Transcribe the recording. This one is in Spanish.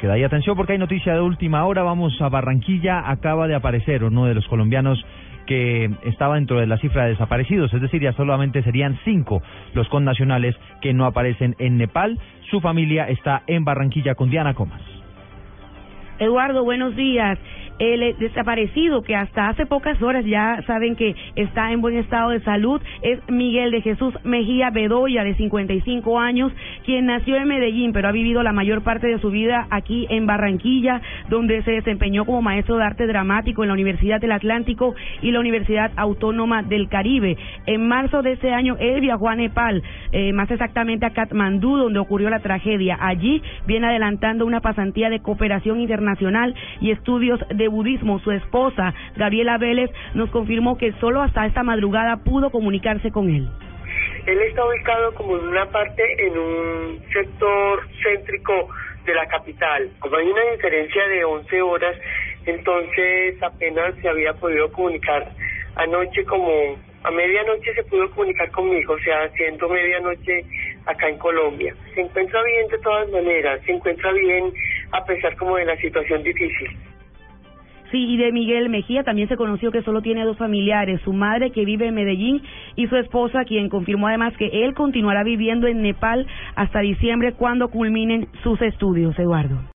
Queda ahí atención porque hay noticia de última hora. Vamos a Barranquilla. Acaba de aparecer uno de los colombianos que estaba dentro de la cifra de desaparecidos, es decir, ya solamente serían cinco los connacionales que no aparecen en Nepal. Su familia está en Barranquilla con Diana Comas. Eduardo, buenos días. El desaparecido, que hasta hace pocas horas ya saben que está en buen estado de salud, es Miguel de Jesús Mejía Bedoya, de 55 años, quien nació en Medellín, pero ha vivido la mayor parte de su vida aquí en Barranquilla, donde se desempeñó como maestro de arte dramático en la Universidad del Atlántico y la Universidad Autónoma del Caribe. En marzo de ese año, él viajó a Nepal, eh, más exactamente a Katmandú, donde ocurrió la tragedia. Allí viene adelantando una pasantía de cooperación internacional y estudios de budismo. Su esposa, Gabriela Vélez, nos confirmó que solo hasta esta madrugada pudo comunicarse con él. Él está ubicado como en una parte en un sector céntrico de la capital. Como hay una diferencia de 11 horas, entonces apenas se había podido comunicar anoche como a medianoche se pudo comunicar conmigo, o sea, siendo medianoche acá en Colombia. Se encuentra bien de todas maneras, se encuentra bien a pesar como de la situación difícil. Sí, y de Miguel Mejía también se conoció que solo tiene dos familiares, su madre que vive en Medellín y su esposa, quien confirmó además que él continuará viviendo en Nepal hasta diciembre cuando culminen sus estudios, Eduardo.